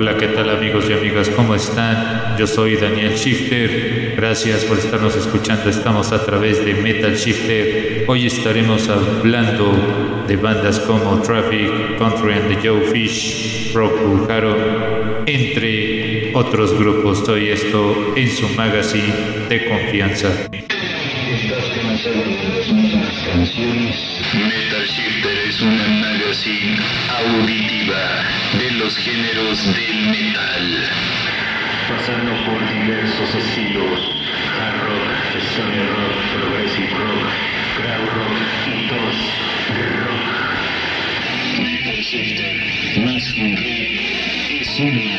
Hola, ¿qué tal amigos y amigas? ¿Cómo están? Yo soy Daniel Shifter. Gracias por estarnos escuchando. Estamos a través de Metal Shifter. Hoy estaremos hablando de bandas como Traffic, Country and the Joe Fish, Rock Haro, entre otros grupos. Todo esto en su magazine de confianza. Metal Shifter es una magazine auditiva de los géneros del metal. Pasando por diversos estilos, hard rock, stoner rock, progressive rock, crowd rock y dos rock. Metal Shifter, más que un riff, es una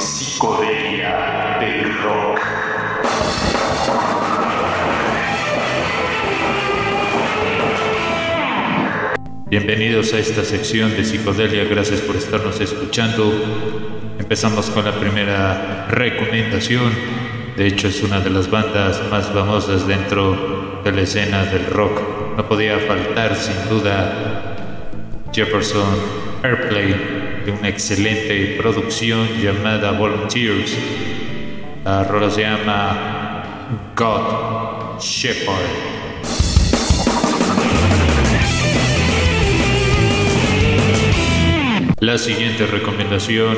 psicodelia del rock. Bienvenidos a esta sección de psicodelia, gracias por estarnos escuchando. Empezamos con la primera recomendación. De hecho, es una de las bandas más famosas dentro de la escena del rock. No podía faltar, sin duda, Jefferson Airplay de una excelente producción llamada Volunteers. La rola se llama God Shepherd. La siguiente recomendación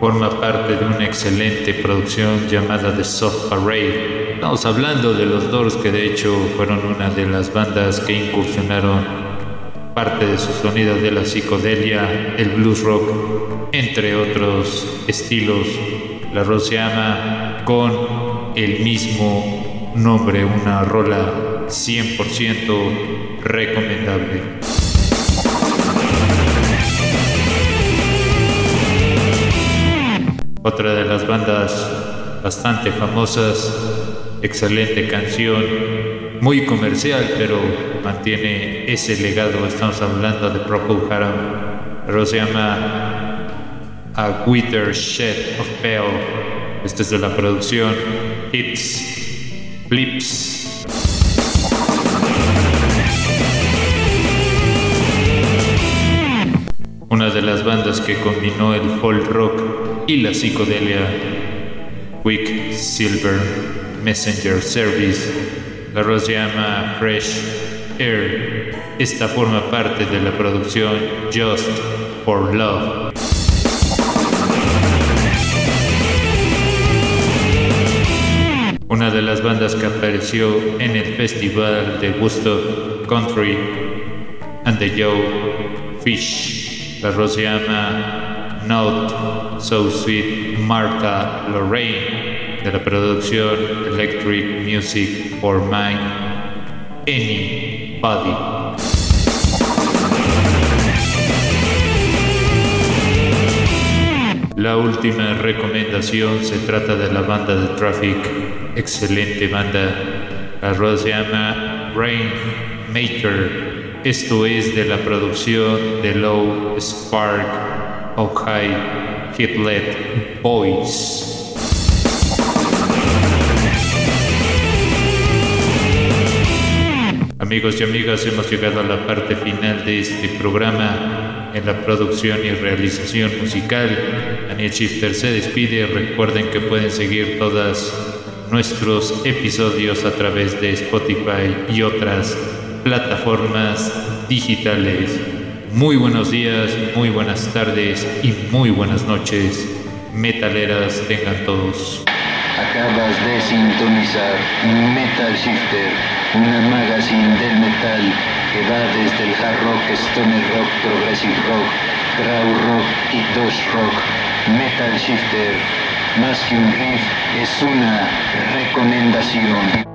forma parte de una excelente producción llamada The Soft Parade. Estamos hablando de los Doors que de hecho fueron una de las bandas que incursionaron parte de su sonido de la psicodelia, el blues rock, entre otros estilos. La rola se llama con el mismo nombre, una rola 100% recomendable. Otra de las bandas bastante famosas, excelente canción, muy comercial, pero mantiene ese legado. Estamos hablando de Procol Harum, pero se llama A Wither Shed of Pale. Esta es de la producción Hits Flips. Una de las bandas que combinó el folk rock y la psicodelia, Quick Silver Messenger Service. La rola se llama Fresh Air. Esta forma parte de la producción Just for Love. Una de las bandas que apareció en el festival de Woodstock Country and the Joe Fish. La rola se llama Not So Sweet Martha Lorraine de la producción Electric Music for Mind Anybody. La última recomendación se trata de la banda de Traffic, excelente banda. La rola se llama Rainmaker. Esto es de la producción de Low Spark of High Hitlet Boys. Amigos y amigas, hemos llegado a la parte final de este programa en la producción y realización musical. Daniel Shifter se despide. Recuerden que pueden seguir todos nuestros episodios a través de Spotify y otras plataformas digitales. Muy buenos días, muy buenas tardes y muy buenas noches. Metaleras tengan todos. Acabas de sintonizar Metal Shifter, una magazine del metal que va desde el hard rock, stoner rock, progressive rock, crowd rock y dosh rock. Metal Shifter, más que un riff, es una recomendación.